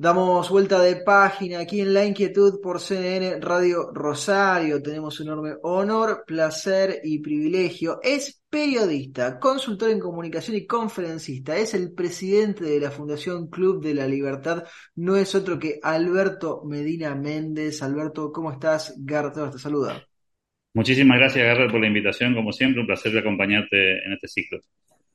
Damos vuelta de página aquí en La Inquietud por CNN Radio Rosario. Tenemos un enorme honor, placer y privilegio. Es periodista, consultor en comunicación y conferencista. Es el presidente de la Fundación Club de la Libertad. No es otro que Alberto Medina Méndez. Alberto, ¿cómo estás? Garto te saluda. Muchísimas gracias, Garrett, por la invitación. Como siempre, un placer acompañarte en este ciclo.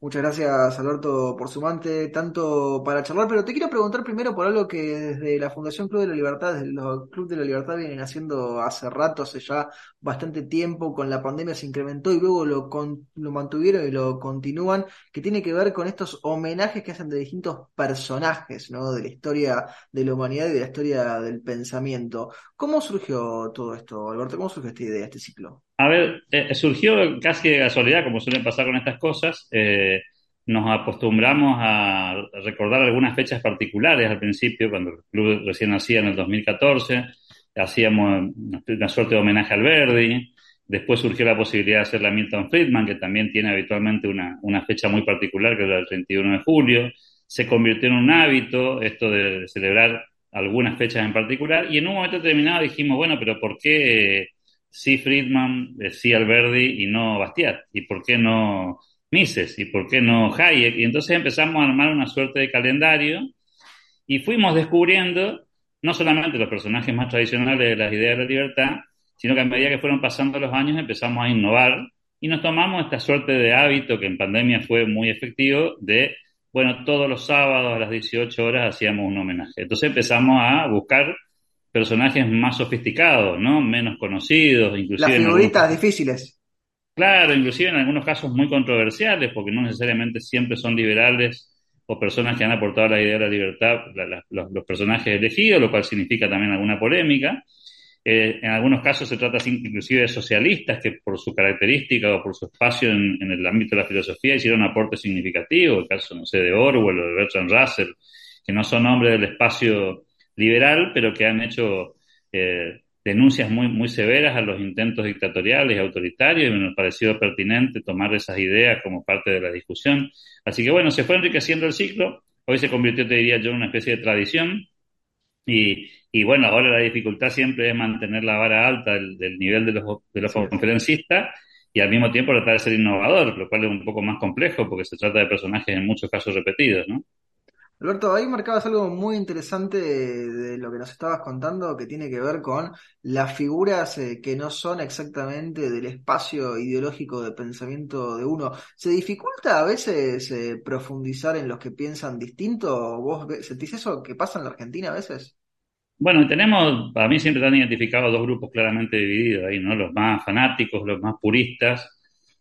Muchas gracias, Alberto, por sumante tanto para charlar, pero te quiero preguntar primero por algo que desde la Fundación Club de la Libertad, desde los Club de la Libertad vienen haciendo hace rato, hace ya bastante tiempo, con la pandemia se incrementó y luego lo, lo mantuvieron y lo continúan, que tiene que ver con estos homenajes que hacen de distintos personajes, ¿no? De la historia de la humanidad y de la historia del pensamiento. ¿Cómo surgió todo esto, Alberto? ¿Cómo surgió esta idea, este ciclo? A ver, eh, surgió casi de casualidad, como suele pasar con estas cosas. Eh, nos acostumbramos a recordar algunas fechas particulares al principio, cuando el club recién nacía en el 2014, hacíamos una suerte de homenaje al Verdi, después surgió la posibilidad de hacer la Milton Friedman, que también tiene habitualmente una, una fecha muy particular, que es el 31 de julio, se convirtió en un hábito esto de celebrar algunas fechas en particular, y en un momento determinado dijimos, bueno, pero ¿por qué sí Friedman, sí Alberdi y no Bastiat? ¿Y por qué no Mises? ¿Y por qué no Hayek? Y entonces empezamos a armar una suerte de calendario y fuimos descubriendo no solamente los personajes más tradicionales de las ideas de la libertad, sino que a medida que fueron pasando los años empezamos a innovar y nos tomamos esta suerte de hábito que en pandemia fue muy efectivo de, bueno, todos los sábados a las 18 horas hacíamos un homenaje. Entonces empezamos a buscar personajes más sofisticados, ¿no? Menos conocidos, inclusive. Las figuritas difíciles. Claro, inclusive en algunos casos muy controversiales, porque no necesariamente siempre son liberales o personas que han aportado la idea de la libertad, los, personajes elegidos, lo cual significa también alguna polémica. Eh, en algunos casos se trata inclusive de socialistas que por su característica o por su espacio en, en, el ámbito de la filosofía hicieron un aporte significativo, el caso, no sé, de Orwell o de Bertrand Russell, que no son hombres del espacio liberal, pero que han hecho eh, denuncias muy, muy severas a los intentos dictatoriales y autoritarios, y me pareció pertinente tomar esas ideas como parte de la discusión. Así que bueno, se fue enriqueciendo el ciclo, hoy se convirtió, te diría yo, en una especie de tradición, y, y bueno, ahora la dificultad siempre es mantener la vara alta del, nivel de los, de los conferencistas y al mismo tiempo tratar de ser innovador, lo cual es un poco más complejo porque se trata de personajes en muchos casos repetidos, ¿no? Alberto, ahí marcabas algo muy interesante de, lo que nos estabas contando, que tiene que ver con las figuras eh, que no son exactamente del espacio ideológico de pensamiento de uno. ¿Se dificulta a veces eh, profundizar en los que piensan distinto? ¿Vos sentís eso que pasa en la Argentina a veces? Bueno, tenemos, para mí siempre están identificados dos grupos claramente divididos ahí, ¿no? Los más fanáticos, los más puristas,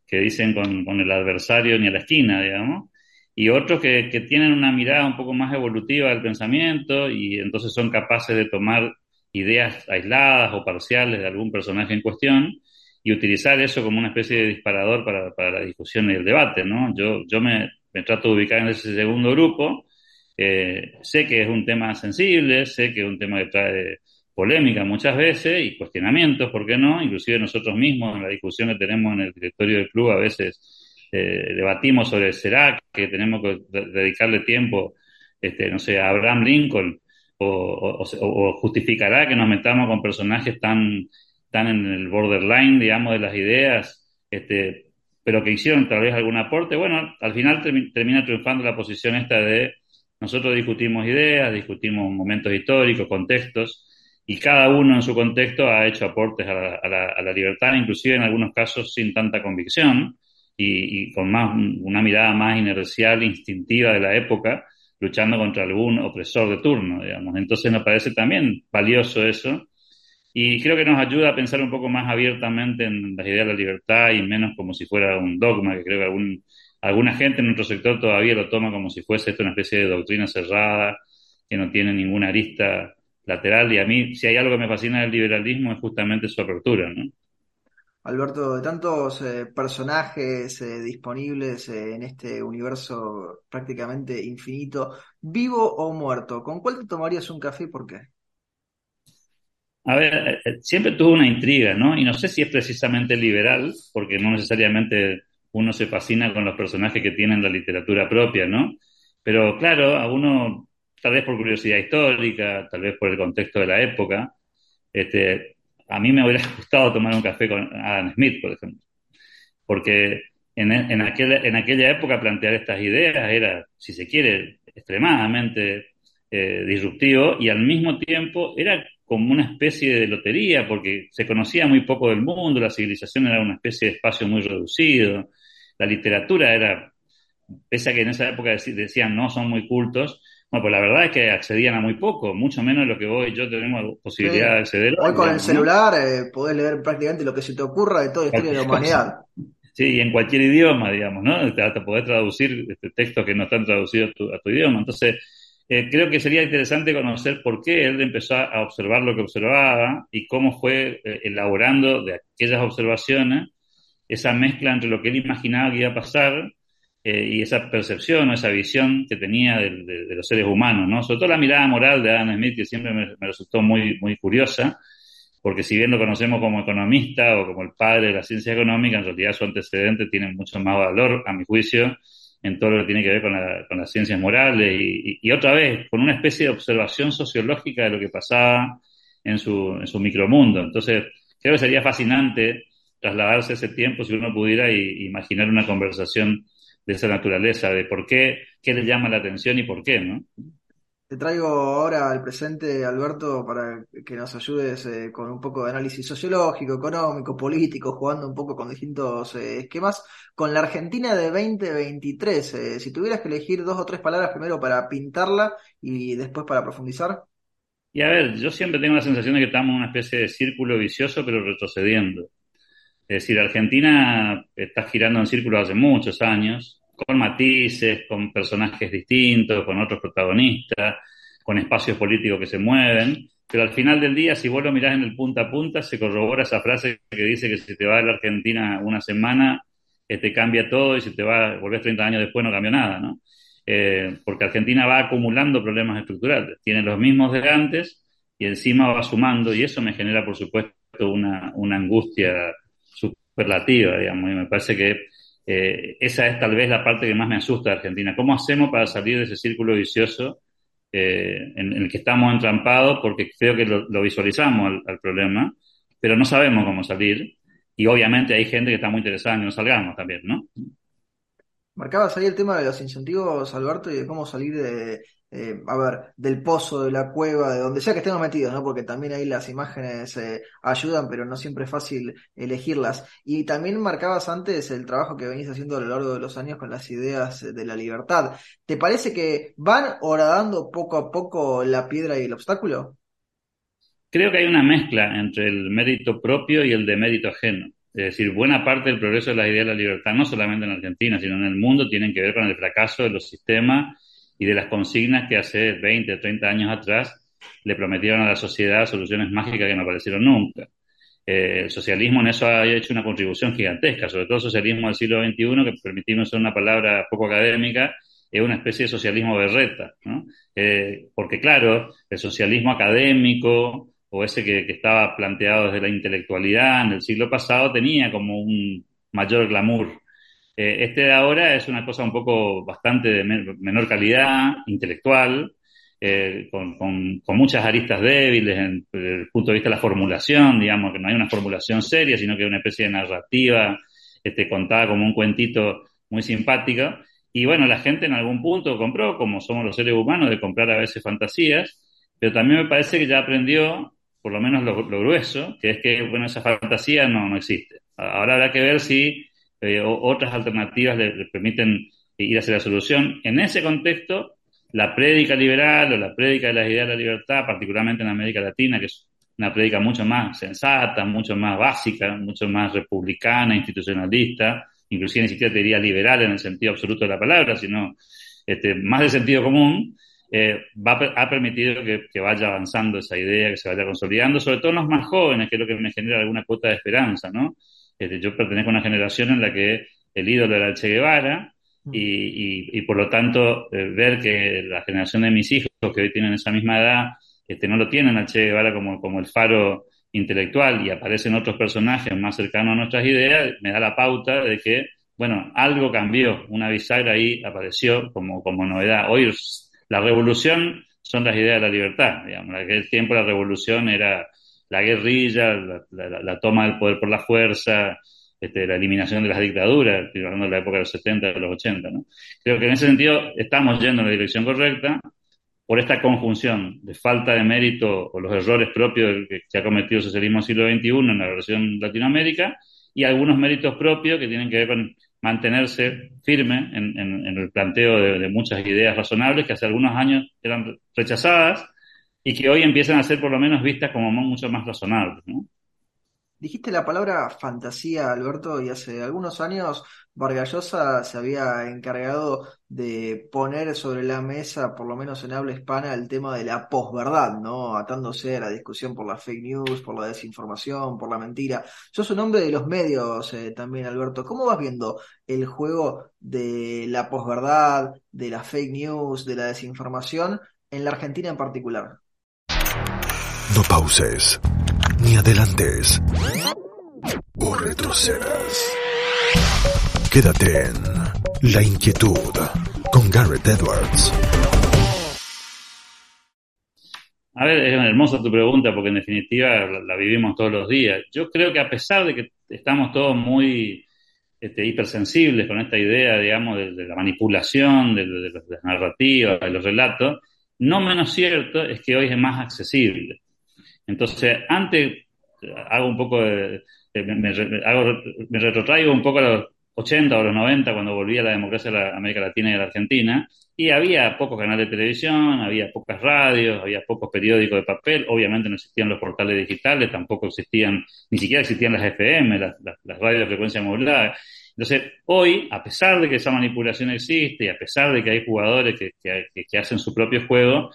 que dicen con, con el adversario ni a la esquina, digamos y otros que, que, tienen una mirada un poco más evolutiva del pensamiento y entonces son capaces de tomar ideas aisladas o parciales de algún personaje en cuestión y utilizar eso como una especie de disparador para, para la discusión y el debate, ¿no? Yo, yo me, trato de ubicar en ese segundo grupo, eh, sé que es un tema sensible, sé que es un tema que trae polémica muchas veces y cuestionamientos, ¿por qué no? Inclusive nosotros mismos en la discusión que tenemos en el directorio del club a veces eh, debatimos sobre será que tenemos que dedicarle tiempo, este, no sé, a Abraham Lincoln, o, justificará que nos metamos con personajes tan, tan en el borderline, digamos, de las ideas, este, pero que hicieron tal vez algún aporte. Bueno, al final termina triunfando la posición esta de nosotros discutimos ideas, discutimos momentos históricos, contextos, y cada uno en su contexto ha hecho aportes a la, a la, a la libertad, inclusive en algunos casos sin tanta convicción y, con más, una mirada más inercial, instintiva de la época, luchando contra algún opresor de turno, digamos. Entonces me parece también valioso eso y creo que nos ayuda a pensar un poco más abiertamente en las ideas de la libertad y menos como si fuera un dogma, que creo que algún, alguna gente en nuestro sector todavía lo toma como si fuese esto una especie de doctrina cerrada, que no tiene ninguna arista lateral y a mí si hay algo que me fascina del liberalismo es justamente su apertura, ¿no? Alberto, de tantos eh, personajes eh, disponibles eh, en este universo prácticamente infinito, vivo o muerto, ¿con cuál te tomarías un café y por qué? A ver, siempre tuvo una intriga, ¿no? Y no sé si es precisamente liberal, porque no necesariamente uno se fascina con los personajes que tienen la literatura propia, ¿no? Pero claro, a uno, tal vez por curiosidad histórica, tal vez por el contexto de la época, este, a mí me hubiera gustado tomar un café con Adam Smith, por ejemplo. Porque en, en, en aquella época plantear estas ideas era, si se quiere, extremadamente eh, disruptivo y al mismo tiempo era como una especie de lotería porque se conocía muy poco del mundo, la civilización era una especie de espacio muy reducido, la literatura era, pese a que en esa época decían no, son muy cultos, bueno, pues la verdad es que accedían a muy poco, mucho menos lo que vos y yo tenemos posibilidad de acceder. Hoy con el celular eh, podés leer prácticamente lo que se te ocurra de toda la historia de la humanidad. Sí, y en cualquier idioma, digamos, ¿no? Hasta poder traducir este, textos que no están traducidos a tu, idioma. Entonces, eh, creo que sería interesante conocer por qué él empezó a observar lo que observaba y cómo fue eh, elaborando de aquellas observaciones esa mezcla entre lo que él imaginaba que iba a pasar eh, y esa percepción o esa visión que tenía de, los seres humanos, ¿no? Sobre todo la mirada moral de Adam Smith, que siempre me, resultó muy, muy curiosa, porque si bien lo conocemos como economista o como el padre de la ciencia económica, en realidad su antecedente tiene mucho más valor, a mi juicio, en todo lo que tiene que ver con, con las ciencias morales y, y, otra vez, con una especie de observación sociológica de lo que pasaba en su, en su micromundo. Entonces, creo que sería fascinante trasladarse ese tiempo si uno pudiera y, imaginar una conversación de esa naturaleza, de por qué, qué le llama la atención y por qué, ¿no? Te traigo ahora al presente, Alberto, para que nos ayudes eh, con un poco de análisis sociológico, económico, político, jugando un poco con distintos eh, esquemas. Con la Argentina de 2023, eh, si tuvieras que elegir dos o tres palabras primero para pintarla y después para profundizar. Y a ver, yo siempre tengo la sensación de que estamos en una especie de círculo vicioso, pero retrocediendo. Es decir, Argentina está girando en círculo hace muchos años, con matices, con personajes distintos, con otros protagonistas, con espacios políticos que se mueven, pero al final del día, si vos lo mirás en el punta a punta, se corrobora esa frase que dice que si te vas a la Argentina una semana, te este, cambia todo y si te vas, volvés 30 años después no cambia nada, ¿no? Eh, porque Argentina va acumulando problemas estructurales, tiene los mismos de antes y encima va sumando y eso me genera, por supuesto, una, una angustia superlativa, digamos, y me parece que eh, esa es tal vez la parte que más me asusta de Argentina. ¿Cómo hacemos para salir de ese círculo vicioso eh, en, el que estamos entrampados? Porque creo que lo, visualizamos al, problema, pero no sabemos cómo salir. Y obviamente hay gente que está muy interesada en que no salgamos también, ¿no? Marcabas ahí el tema de los incentivos, Alberto, y de cómo salir de, eh, a ver, del pozo, de la cueva, de donde sea que estemos metidos, ¿no? Porque también ahí las imágenes eh, ayudan, pero no siempre es fácil elegirlas. Y también marcabas antes el trabajo que venís haciendo a lo largo de los años con las ideas de la libertad. ¿Te parece que van horadando poco a poco la piedra y el obstáculo? Creo que hay una mezcla entre el mérito propio y el de mérito ajeno. Es decir, buena parte del progreso de las ideas de la libertad, no solamente en Argentina, sino en el mundo, tienen que ver con el fracaso de los sistemas y de las consignas que hace 20 o 30 años atrás le prometieron a la sociedad soluciones mágicas que no aparecieron nunca. Eh, el socialismo en eso ha hecho una contribución gigantesca, sobre todo el socialismo del siglo XXI, que permitimos usar una palabra poco académica, es una especie de socialismo berreta, ¿no? Eh, porque claro, el socialismo académico o ese que, que, estaba planteado desde la intelectualidad en el siglo pasado tenía como un mayor glamour eh, este de ahora es una cosa un poco bastante de menor calidad, intelectual, eh, con, muchas aristas débiles desde el punto de vista de la formulación, digamos que no hay una formulación seria, sino que hay una especie de narrativa este, contada como un cuentito muy simpático. Y bueno, la gente en algún punto compró, como somos los seres humanos, de comprar a veces fantasías, pero también me parece que ya aprendió, por lo menos lo, grueso, que es que, bueno, esa fantasía no, no existe. Ahora habrá que ver si eh, otras alternativas le, permiten ir hacia la solución. En ese contexto, la prédica liberal o la prédica de las ideas de la libertad, particularmente en América Latina, que es una prédica mucho más sensata, mucho más básica, mucho más republicana, institucionalista, inclusive ni siquiera te diría liberal en el sentido absoluto de la palabra, sino este, más de sentido común, eh, va, ha permitido que, que, vaya avanzando esa idea, que se vaya consolidando, sobre todo en los más jóvenes, que es lo que me genera alguna cuota de esperanza, ¿no? Yo pertenezco a una generación en la que el ídolo era el Che Guevara, mm. y, y, por lo tanto eh, ver que la generación de mis hijos que hoy tienen esa misma edad este, no lo tienen a Che Guevara como, como el faro intelectual y aparecen otros personajes más cercanos a nuestras ideas, me da la pauta de que, bueno, algo cambió, una bisagra ahí apareció como, como novedad. Hoy la revolución son las ideas de la libertad, digamos. En aquel tiempo la revolución era la guerrilla, la, toma del poder por la fuerza, este, la eliminación de las dictaduras, hablando de la época de los 70, de los 80, ¿no? Creo que en ese sentido estamos yendo en la dirección correcta, por esta conjunción de falta de mérito o los errores propios que, ha cometido el socialismo el siglo XXI en la relación Latinoamérica y algunos méritos propios que tienen que ver con mantenerse firme en, el planteo de, muchas ideas razonables que hace algunos años eran rechazadas y que hoy empiezan a ser por lo menos vistas como mucho más razonables. ¿no? Dijiste la palabra fantasía, Alberto, y hace algunos años Vargallosa se había encargado de poner sobre la mesa, por lo menos en habla hispana, el tema de la posverdad, ¿no? Atándose a la discusión por la fake news, por la desinformación, por la mentira. Sos un hombre de los medios eh, también, Alberto. ¿Cómo vas viendo el juego de la posverdad, de la fake news, de la desinformación en la Argentina en particular? No pauses ni adelantes o retrocedas. Quédate en La Inquietud con Garrett Edwards. A ver, es hermosa tu pregunta porque en definitiva la, vivimos todos los días. Yo creo que a pesar de que estamos todos muy este, hipersensibles con esta idea, digamos, de, la manipulación, de, de, las narrativas, de los relatos, no menos cierto es que hoy es más accesible. Entonces, antes hago un poco de, me, retrotraigo un poco a los 80 o los 90 cuando volvía la democracia de la América Latina y de la Argentina, y había pocos canales de televisión, había pocas radios, había pocos periódicos de papel, obviamente no existían los portales digitales, tampoco existían, ni siquiera existían las FM, las, radios de frecuencia modulada. Entonces, hoy, a pesar de que esa manipulación existe y a pesar de que hay jugadores que, que hacen su propio juego,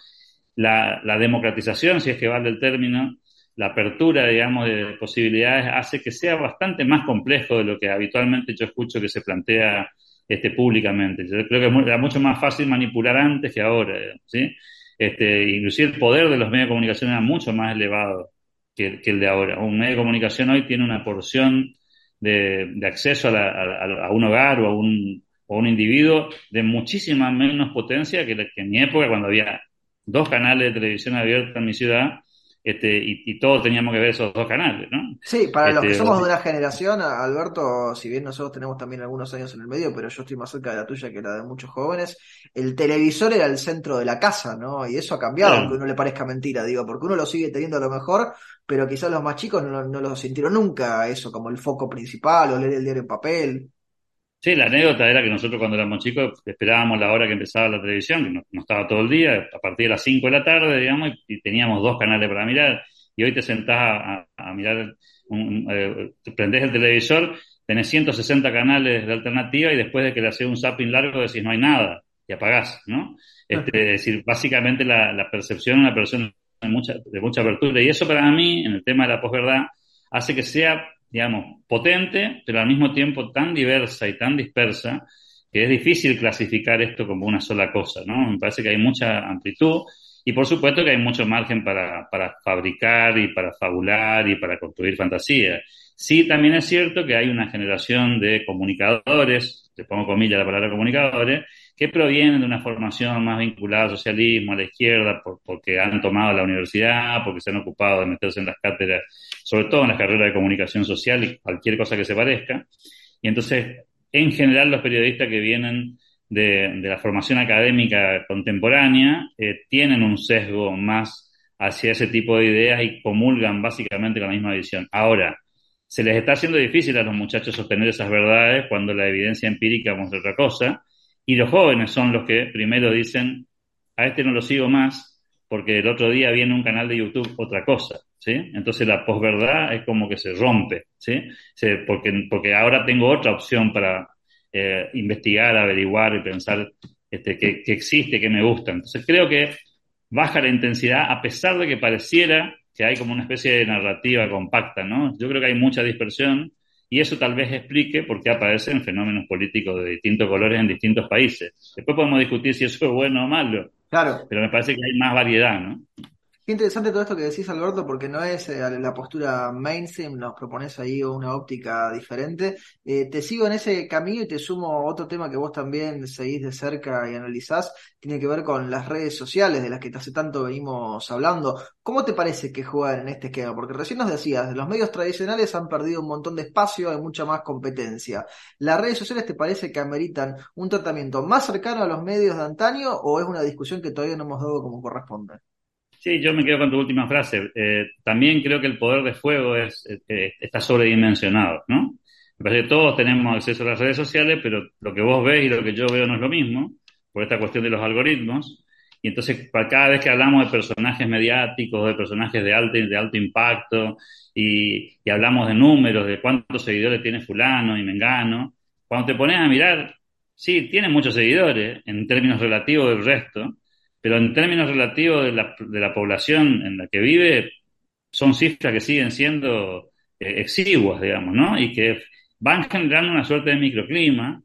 la, democratización, si es que vale el término, la apertura, digamos, de posibilidades hace que sea bastante más complejo de lo que habitualmente yo escucho que se plantea este, públicamente. Yo creo que era mucho más fácil manipular antes que ahora, ¿sí? Este, inclusive el poder de los medios de comunicación era mucho más elevado que, el de ahora. Un medio de comunicación hoy tiene una porción de, acceso a, un hogar o a un, o un individuo de muchísima menos potencia que en mi época cuando había dos canales de televisión abierta en mi ciudad, este, y, todos teníamos que ver esos dos canales, ¿no? Sí, para los que este, somos de una generación, Alberto, si bien nosotros tenemos también algunos años en el medio, pero yo estoy más cerca de la tuya que la de muchos jóvenes, el televisor era el centro de la casa, ¿no? Y eso ha cambiado, aunque uno le parezca mentira, digo, porque uno lo sigue teniendo a lo mejor, pero quizás los más chicos no, no lo sintieron nunca, eso como el foco principal, o leer el diario en papel. Sí, la anécdota era que nosotros cuando éramos chicos esperábamos la hora que empezaba la televisión, que no, estaba todo el día, a partir de las 5 de la tarde, digamos, y, teníamos dos canales para mirar. Y hoy te sentás a, mirar, un, eh, prendés el televisor, tenés 160 canales de alternativa y después de que le haces un zapping largo decís no hay nada y apagás, ¿no? Este, es decir, básicamente la, la percepción es una persona de mucha, de mucha apertura. Y eso para mí, en el tema de la posverdad, hace que sea digamos, potente, pero al mismo tiempo tan diversa y tan dispersa que es difícil clasificar esto como una sola cosa, ¿no? Me parece que hay mucha amplitud y por supuesto que hay mucho margen para, para fabricar y para fabular y para construir fantasía. Sí, también es cierto que hay una generación de comunicadores, te pongo comillas la palabra comunicadores, que provienen de una formación más vinculada al socialismo, a la izquierda, porque han tomado la universidad, porque se han ocupado de meterse en las cátedras, sobre todo en las carreras de comunicación social y cualquier cosa que se parezca. Y entonces, en general, los periodistas que vienen de, la formación académica contemporánea eh, tienen un sesgo más hacia ese tipo de ideas y comulgan básicamente con la misma visión. Ahora, se les está haciendo difícil a los muchachos sostener esas verdades cuando la evidencia empírica muestra otra cosa y los jóvenes son los que primero dicen, a este no lo sigo más, porque el otro día viene un canal de YouTube otra cosa, ¿sí? Entonces la posverdad es como que se rompe, ¿sí? porque, porque ahora tengo otra opción para eh, investigar, averiguar y pensar este, que, que existe, que me gusta. Entonces creo que baja la intensidad a pesar de que pareciera que hay como una especie de narrativa compacta, ¿no? Yo creo que hay mucha dispersión y eso tal vez explique por qué aparecen fenómenos políticos de distintos colores en distintos países. Después podemos discutir si eso es bueno o malo. Claro. Pero me parece que hay más variedad, ¿no? Qué interesante todo esto que decís, Alberto, porque no es eh, la postura mainstream, nos propones ahí una óptica diferente. Eh, te sigo en ese camino y te sumo otro tema que vos también seguís de cerca y analizás, tiene que ver con las redes sociales de las que hace tanto venimos hablando. ¿Cómo te parece que juegan en este esquema? Porque recién nos decías, los medios tradicionales han perdido un montón de espacio, hay mucha más competencia. ¿Las redes sociales te parece que ameritan un tratamiento más cercano a los medios de antaño o es una discusión que todavía no hemos dado como corresponde? Sí, yo me quedo con tu última frase. Eh, también creo que el poder de fuego es, eh, está sobredimensionado, ¿no? Me parece que todos tenemos acceso a las redes sociales, pero lo que vos ves y lo que yo veo no es lo mismo, por esta cuestión de los algoritmos. Y entonces, cada vez que hablamos de personajes mediáticos, de personajes de alto, de alto impacto, y, y hablamos de números, de cuántos seguidores tiene fulano y mengano, cuando te pones a mirar, sí, tiene muchos seguidores en términos relativos del resto, pero en términos relativos de la, de la población en la que vive, son cifras que siguen siendo eh, exiguas, digamos, ¿no? Y que van generando una suerte de microclima.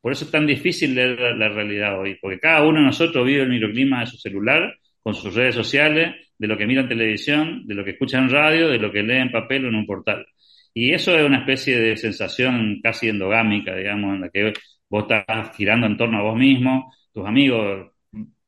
Por eso es tan difícil leer la, realidad hoy, porque cada uno de nosotros vive el microclima de su celular, con sus redes sociales, de lo que mira en televisión, de lo que escucha en radio, de lo que lee en papel o en un portal. Y eso es una especie de sensación casi endogámica, digamos, en la que vos estás girando en torno a vos mismo, tus amigos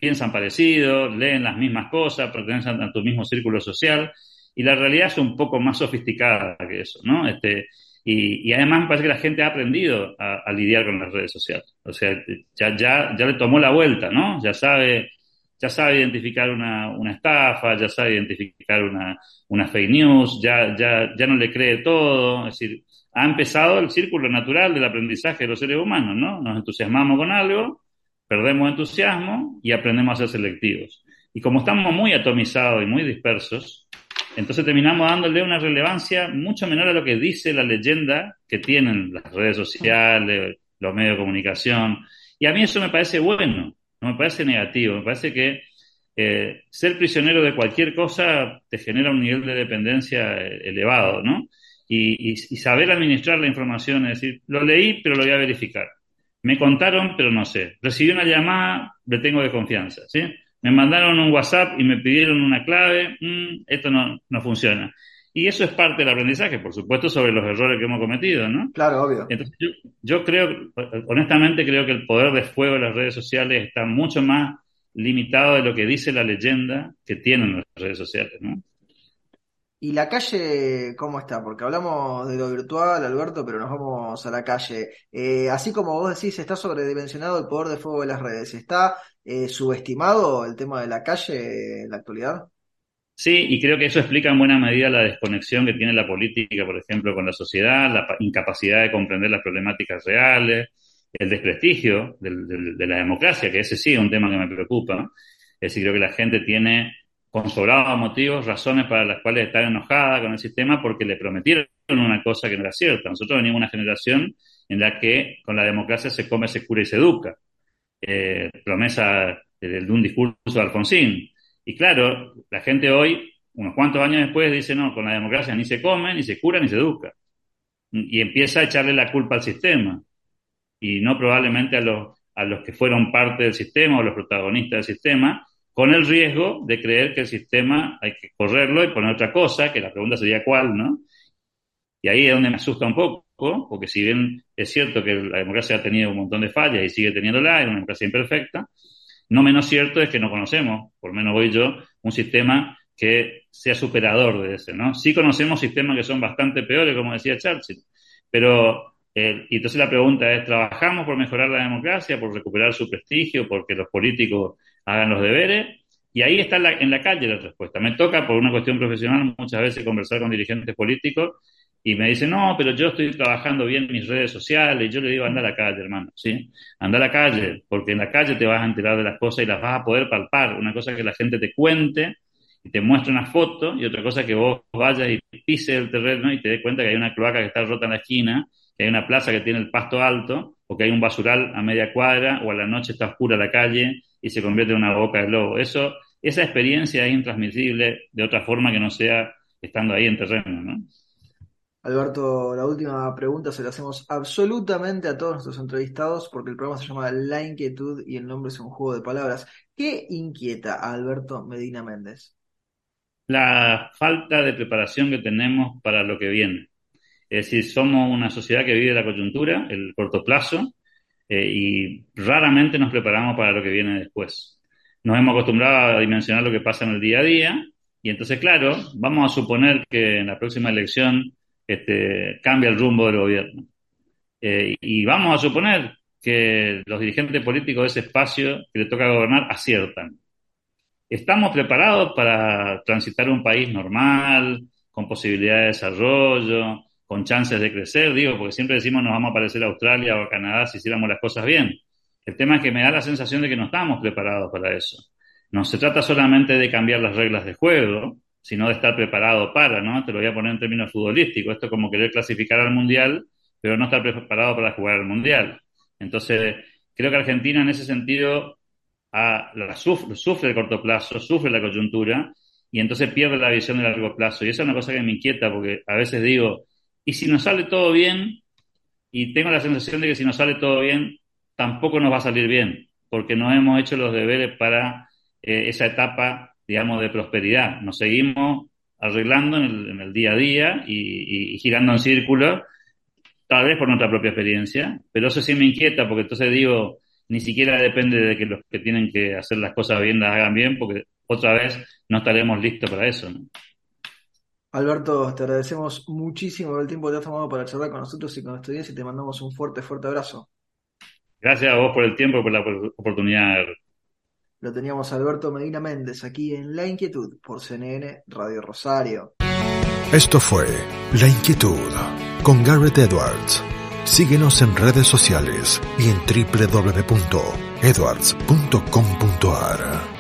piensan parecido, leen las mismas cosas, pertenecen a tu mismo círculo social, y la realidad es un poco más sofisticada que eso, ¿no? Este, y, además parece que la gente ha aprendido a, lidiar con las redes sociales. O sea, ya, ya, ya le tomó la vuelta, ¿no? Ya sabe, ya sabe identificar una, una estafa, ya sabe identificar una, una fake news, ya, ya, ya no le cree todo. Es decir, ha empezado el círculo natural del aprendizaje de los seres humanos, ¿no? Nos entusiasmamos con algo, perdemos entusiasmo y aprendemos a ser selectivos. Y como estamos muy atomizados y muy dispersos, entonces terminamos dándole una relevancia mucho menor a lo que dice la leyenda que tienen las redes sociales, los medios de comunicación. Y a mí eso me parece bueno, no me parece negativo, me parece que eh, ser prisionero de cualquier cosa te genera un nivel de dependencia eh, elevado, ¿no? Y, y, saber administrar la información, es decir, lo leí, pero lo voy a verificar. Me contaron, pero no sé. Recibí una llamada, le tengo de confianza, ¿sí? Me mandaron un WhatsApp y me pidieron una clave, mm, esto no, no funciona. Y eso es parte del aprendizaje, por supuesto, sobre los errores que hemos cometido, ¿no? Claro, obvio. Entonces, yo, yo creo, honestamente creo que el poder de fuego de las redes sociales está mucho más limitado de lo que dice la leyenda que tienen las redes sociales, ¿no? ¿Y la calle cómo está? Porque hablamos de lo virtual, Alberto, pero nos vamos a la calle. Eh, así como vos decís, está sobredimensionado el poder de fuego de las redes. ¿Está eh, subestimado el tema de la calle en la actualidad? Sí, y creo que eso explica en buena medida la desconexión que tiene la política, por ejemplo, con la sociedad, la incapacidad de comprender las problemáticas reales, el desprestigio de la democracia, que ese sí es un tema que me preocupa. Es decir, creo que la gente tiene con sobrados motivos, razones para las cuales estar enojada con el sistema porque le prometieron una cosa que no era cierta. Nosotros venimos de una generación en la que con la democracia se come, se cura y se educa. Eh, promesa de, un discurso de Alfonsín. Y claro, la gente hoy, unos cuantos años después, dice, no, con la democracia ni se come, ni se cura, ni se educa. Y empieza a echarle la culpa al sistema. Y no probablemente a los, a los que fueron parte del sistema o los protagonistas del sistema, con el riesgo de creer que el sistema hay que correrlo y poner otra cosa, que la pregunta sería cuál, ¿no? Y ahí es donde me asusta un poco, porque si bien es cierto que la democracia ha tenido un montón de fallas y sigue teniéndola, es una democracia imperfecta, no menos cierto es que no conocemos, por lo menos voy yo, un sistema que sea superador de ese, ¿no? Sí conocemos sistemas que son bastante peores, como decía Churchill, pero, eh, entonces la pregunta es, ¿trabajamos por mejorar la democracia, por recuperar su prestigio, porque los políticos hagan los deberes. Y ahí está en la, calle la respuesta. Me toca, por una cuestión profesional, muchas veces conversar con dirigentes políticos y me dicen, no, pero yo estoy trabajando bien en mis redes sociales. Y yo le digo, anda a la calle, hermano, ¿sí? Anda a la calle, porque en la calle te vas a enterar de las cosas y las vas a poder palpar. Una cosa que la gente te cuente y te muestre una foto y otra cosa que vos vayas y pises el terreno y te des cuenta que hay una cloaca que está rota en la esquina, que hay una plaza que tiene el pasto alto o que hay un basural a media cuadra o a la noche está oscura la calle y se convierte en una boca de lobo. Eso, esa experiencia es intransmisible de otra forma que no sea estando ahí en terreno, ¿no? Alberto, la última pregunta se la hacemos absolutamente a todos nuestros entrevistados porque el programa se llama La Inquietud y el nombre es un juego de palabras. ¿Qué inquieta a Alberto Medina Méndez? La falta de preparación que tenemos para lo que viene. Es decir, somos una sociedad que vive la coyuntura, el corto plazo, eh, y raramente nos preparamos para lo que viene después. Nos hemos acostumbrado a dimensionar lo que pasa en el día a día, y entonces, claro, vamos a suponer que en la próxima elección este, cambia el rumbo del gobierno. Eh, y vamos a suponer que los dirigentes políticos de ese espacio que le toca gobernar aciertan. ¿Estamos preparados para transitar un país normal, con posibilidad de desarrollo, con chances de crecer? Digo, porque siempre decimos nos vamos a parecer a Australia o a Canadá si hiciéramos las cosas bien. El tema es que me da la sensación de que no estamos preparados para eso. No se trata solamente de cambiar las reglas de juego, sino de estar preparado para, ¿no? Te lo voy a poner en términos futbolísticos. Esto es como querer clasificar al Mundial, pero no estar preparado para jugar al Mundial. Entonces, creo que Argentina en ese sentido sufre el corto plazo, sufre la coyuntura y entonces pierde la visión de largo plazo. Y esa es una cosa que me inquieta porque a veces digo, ¿y si nos sale todo bien? Y tengo la sensación de que si nos sale todo bien, tampoco nos va a salir bien, porque no hemos hecho los deberes para eh, esa etapa digamos, de prosperidad. Nos seguimos arreglando en el, día a día y, girando en círculo, tal vez por nuestra propia experiencia, pero eso sí me inquieta porque entonces digo, ni siquiera depende de que los que tienen que hacer las cosas bien las hagan bien, porque otra vez no estaremos listos para eso. Alberto, te agradecemos muchísimo el tiempo que te has tomado para charlar con nosotros y con nuestra audiencia y te mandamos un fuerte, fuerte abrazo. Gracias a vos por el tiempo y por la oportunidad. Lo teníamos Alberto Medina Méndez aquí en La Inquietud por CNN Radio Rosario. Esto fue La Inquietud con Garrett Edwards. Síguenos en redes sociales y en www.edwards.com.ar.